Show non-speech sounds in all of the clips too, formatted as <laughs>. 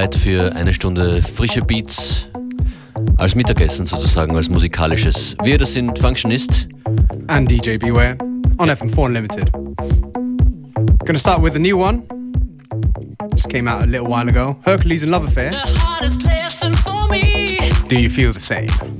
Bereit für eine Stunde frische Beats als Mittagessen sozusagen, als musikalisches. Wir, das sind Functionist and DJ Beware on FM4 Unlimited. Gonna start with a new one. Just came out a little while ago. Hercules and Love Affair. Do you feel the same?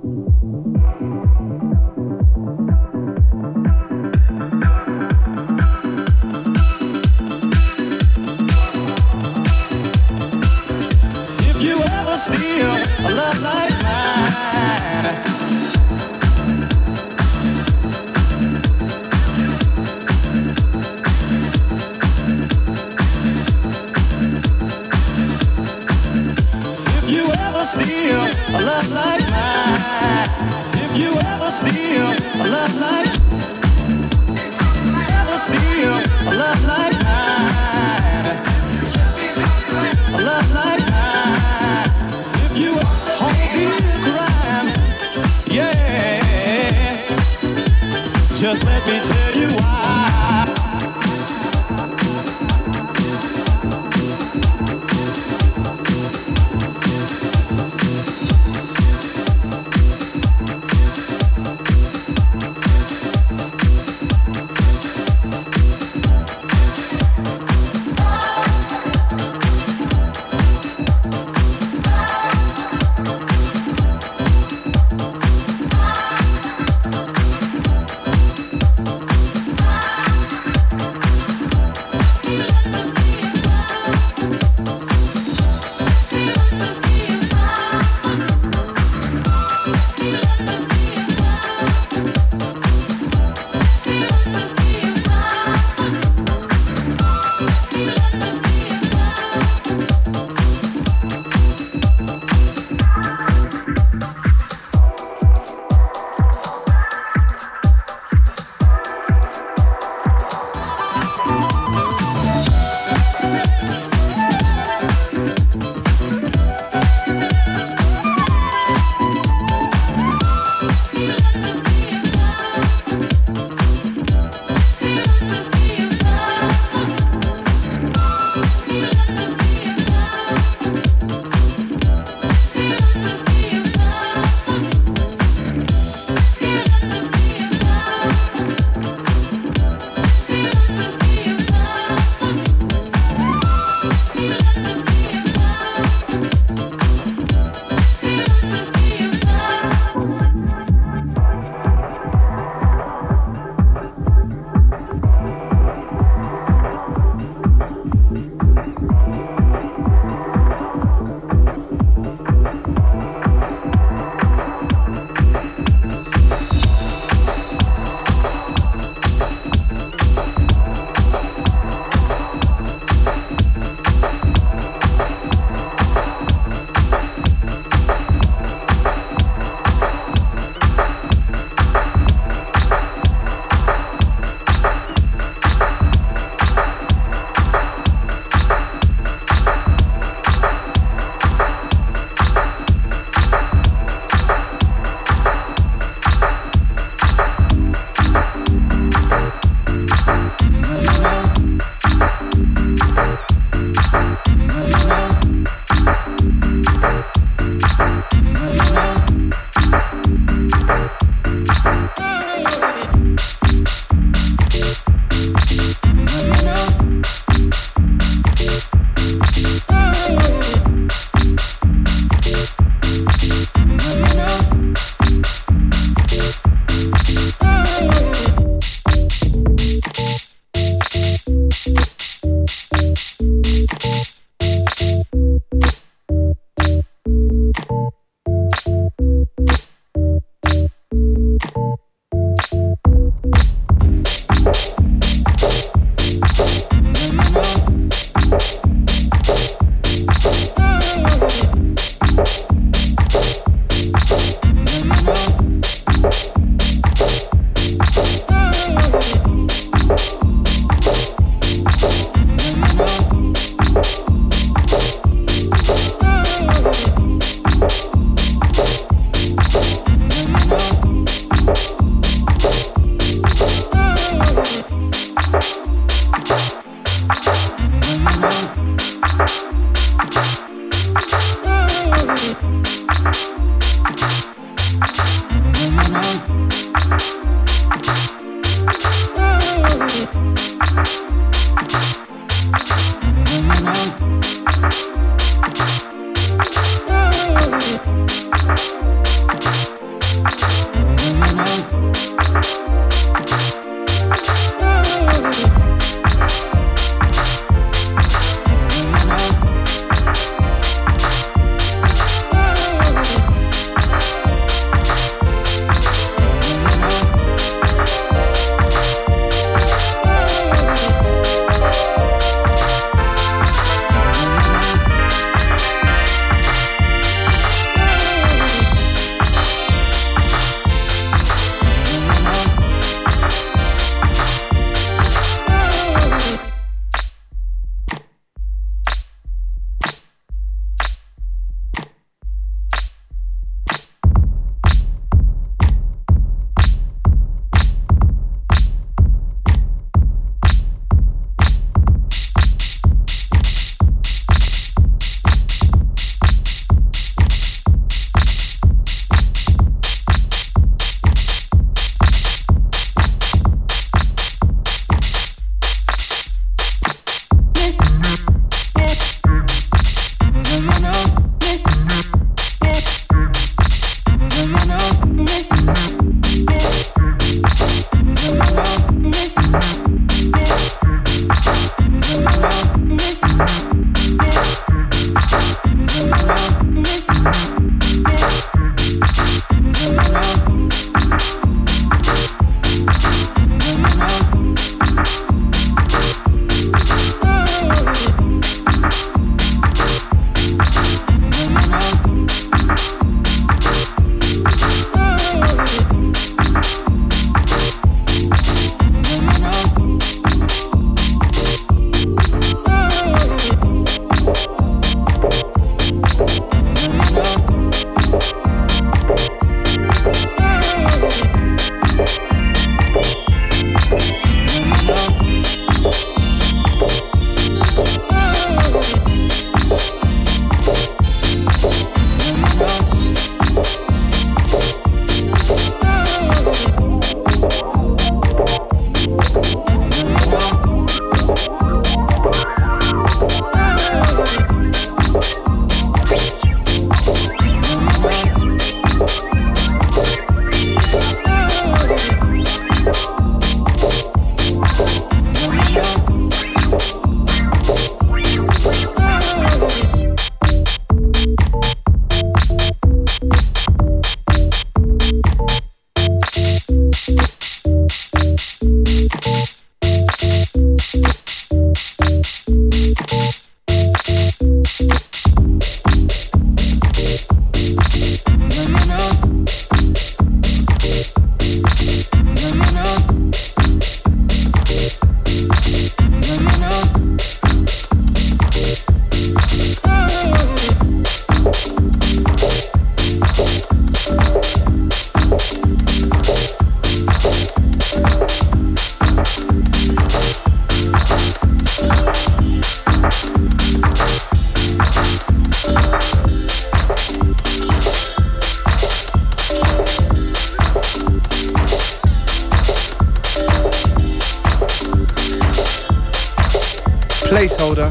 Placeholder,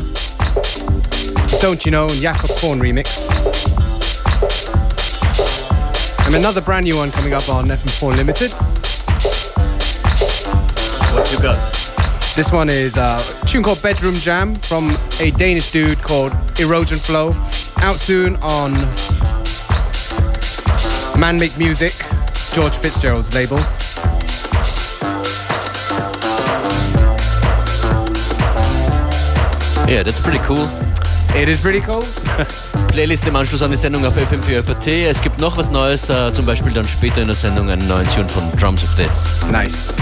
Don't You Know, and Jakob Korn remix. And another brand new one coming up on FM4 Limited. What you got? This one is a tune called Bedroom Jam from a Danish dude called Erosion Flow. Out soon on Man Make Music, George Fitzgerald's label. Yeah, that's pretty cool. It is pretty cool. <laughs> Playlist im Anschluss an die Sendung auf FM4 FAT. Es gibt noch was Neues, äh, zum Beispiel dann später in der Sendung einen neuen Tune von Drums of Death. Nice.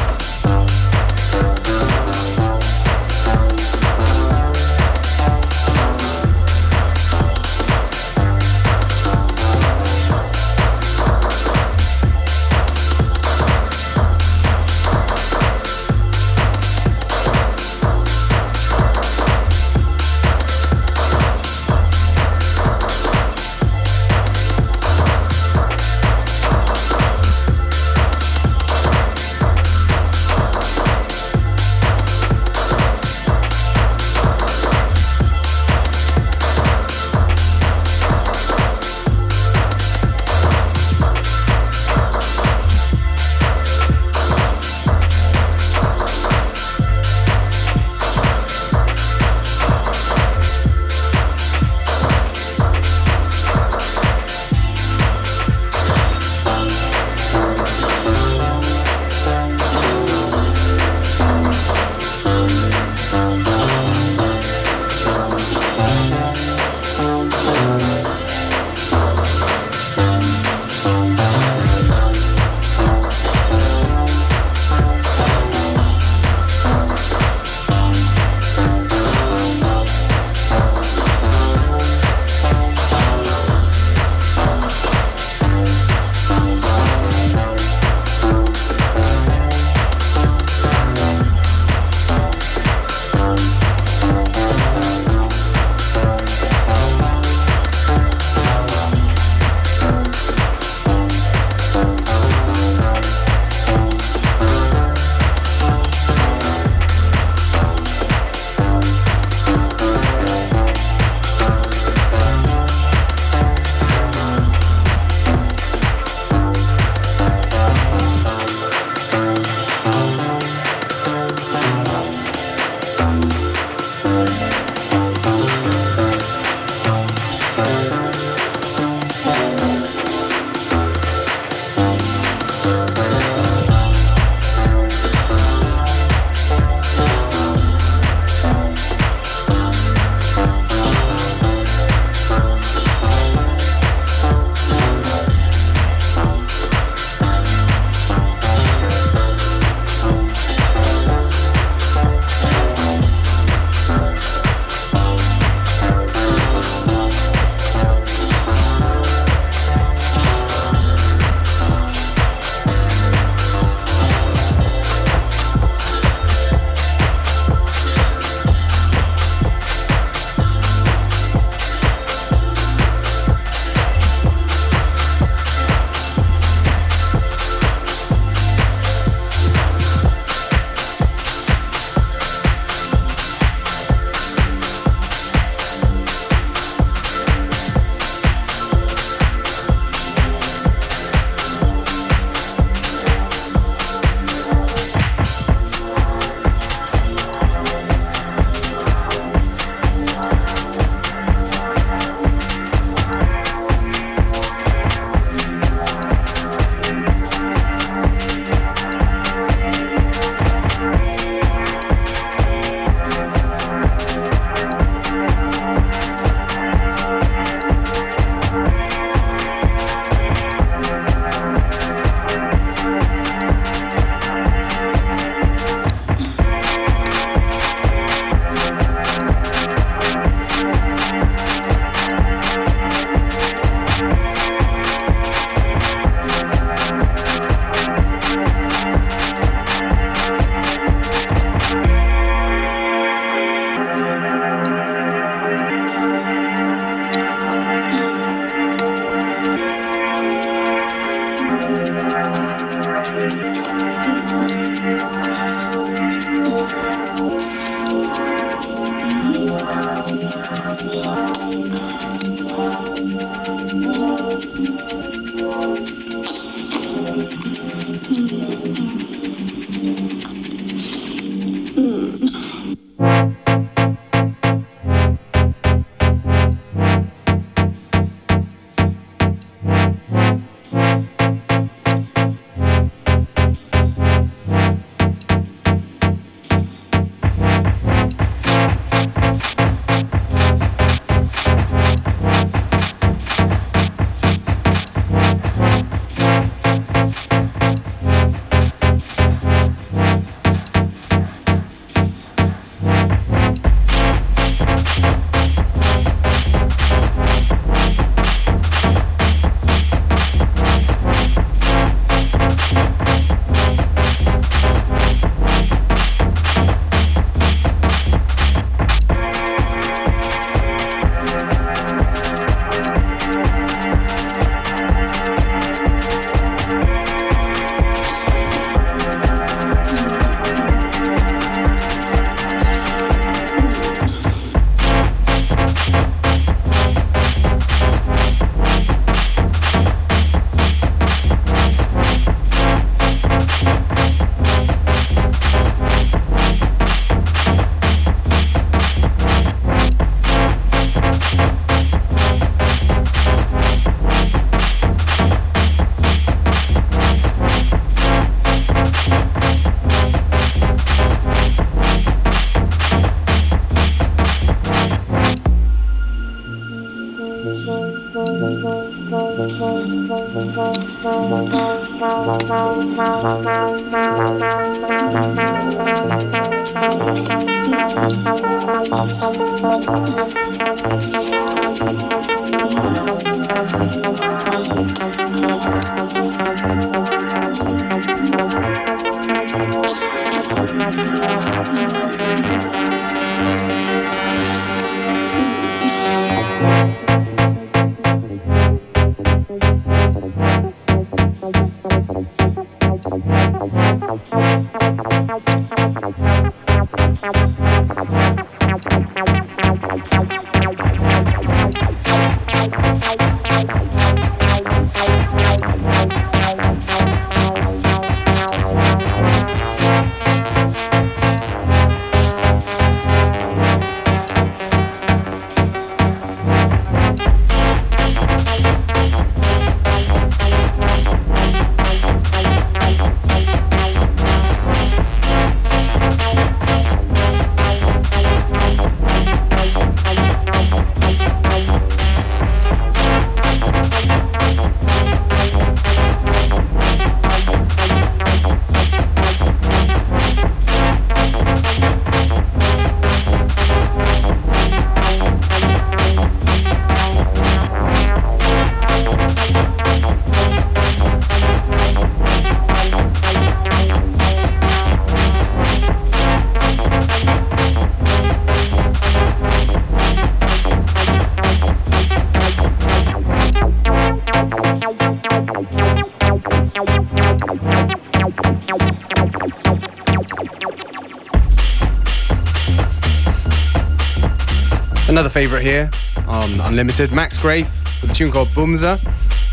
Another favourite here on Unlimited. Max Grafe with a tune called Boomza.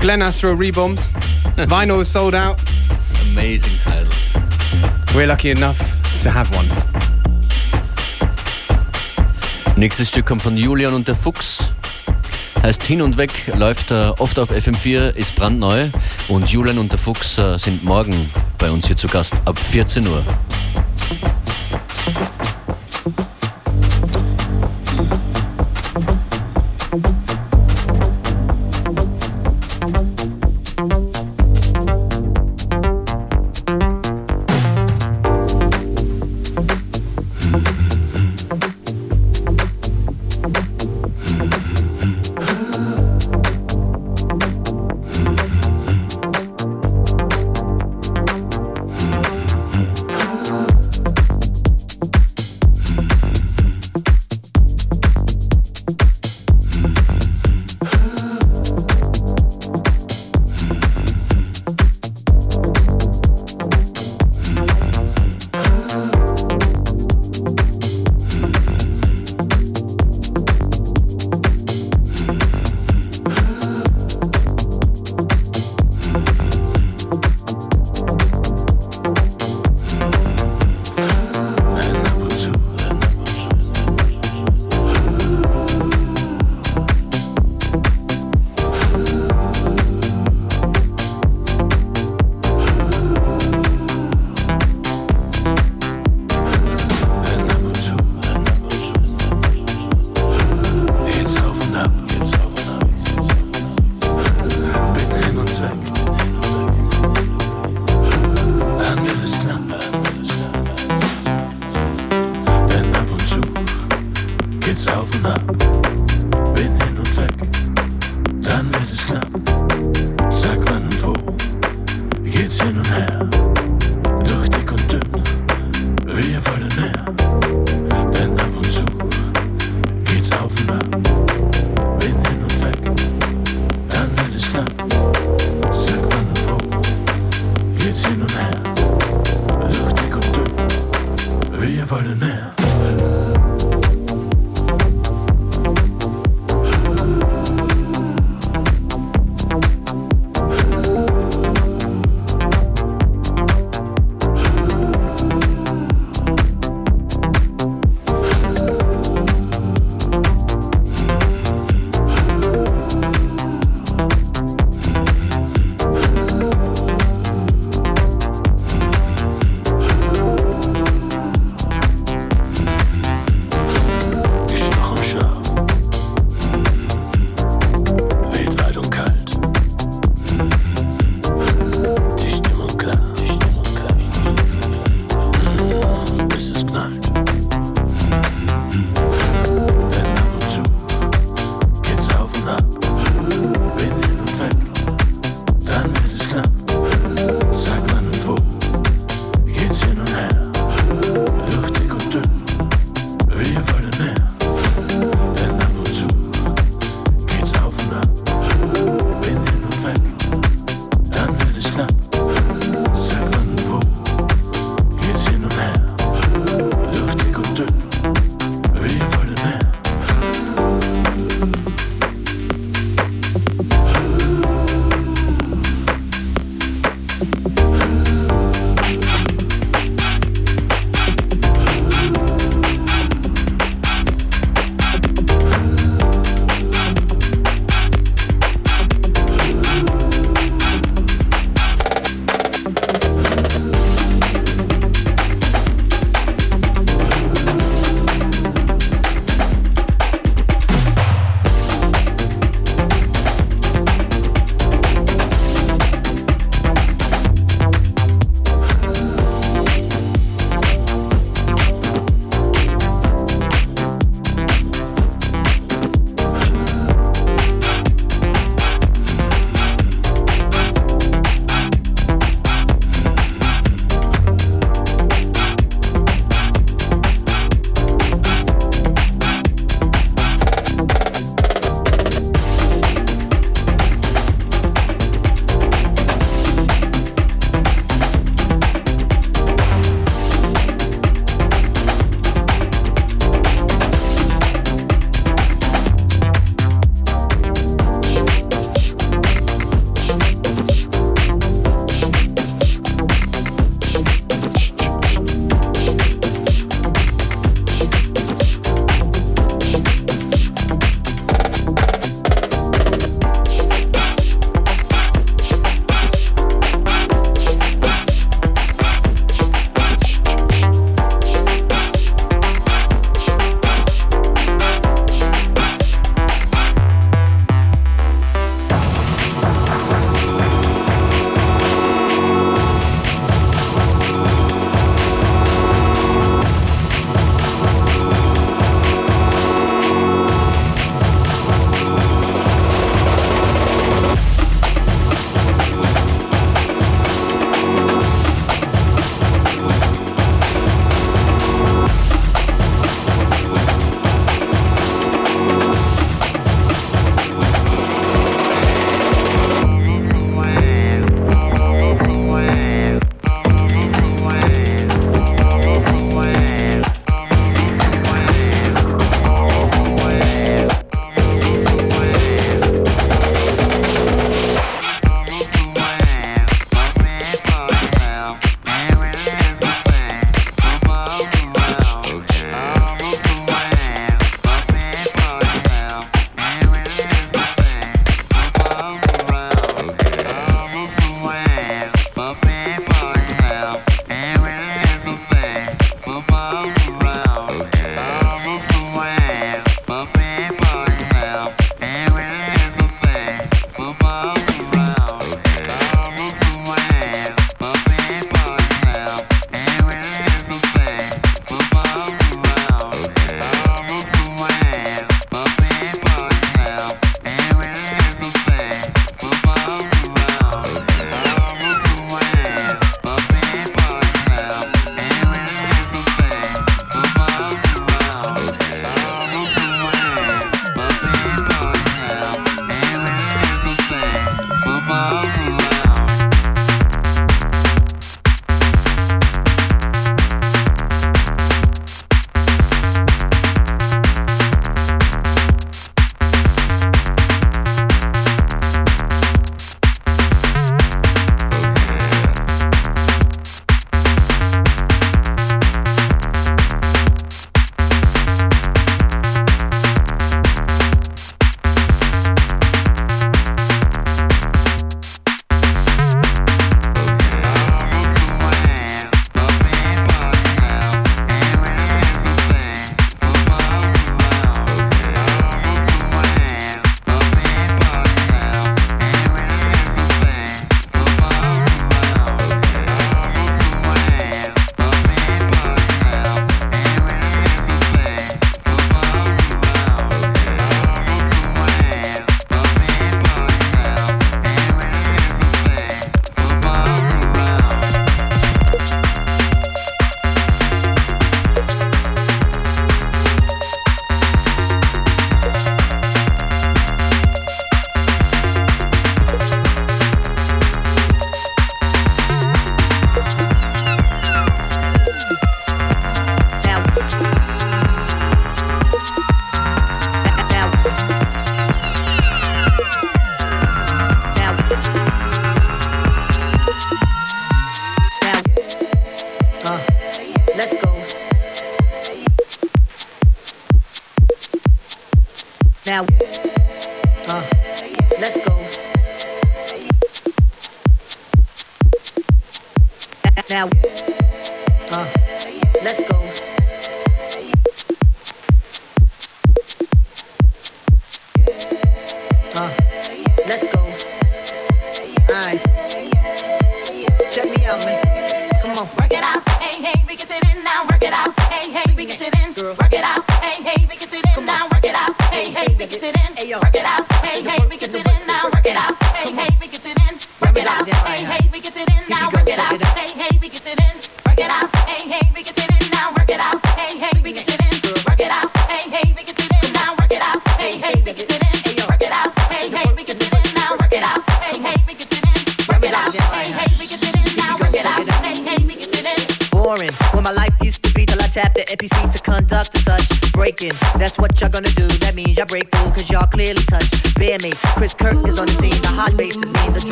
Glen Astro Rebombs. <laughs> Vinyl is sold out. Amazing title. We're lucky enough to have one. Nächstes Stück kommt von Julian und der Fuchs. Heißt Hin und Weg, läuft äh, oft auf FM4, ist brandneu. Und Julian und der Fuchs äh, sind morgen bei uns hier zu Gast ab 14 Uhr.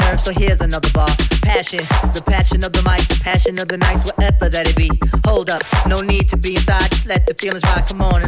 your so here's another bar. Passion, the passion of the mic, the passion of the nights, whatever that it be. Hold up, no need to be inside, just let the feelings ride. Come on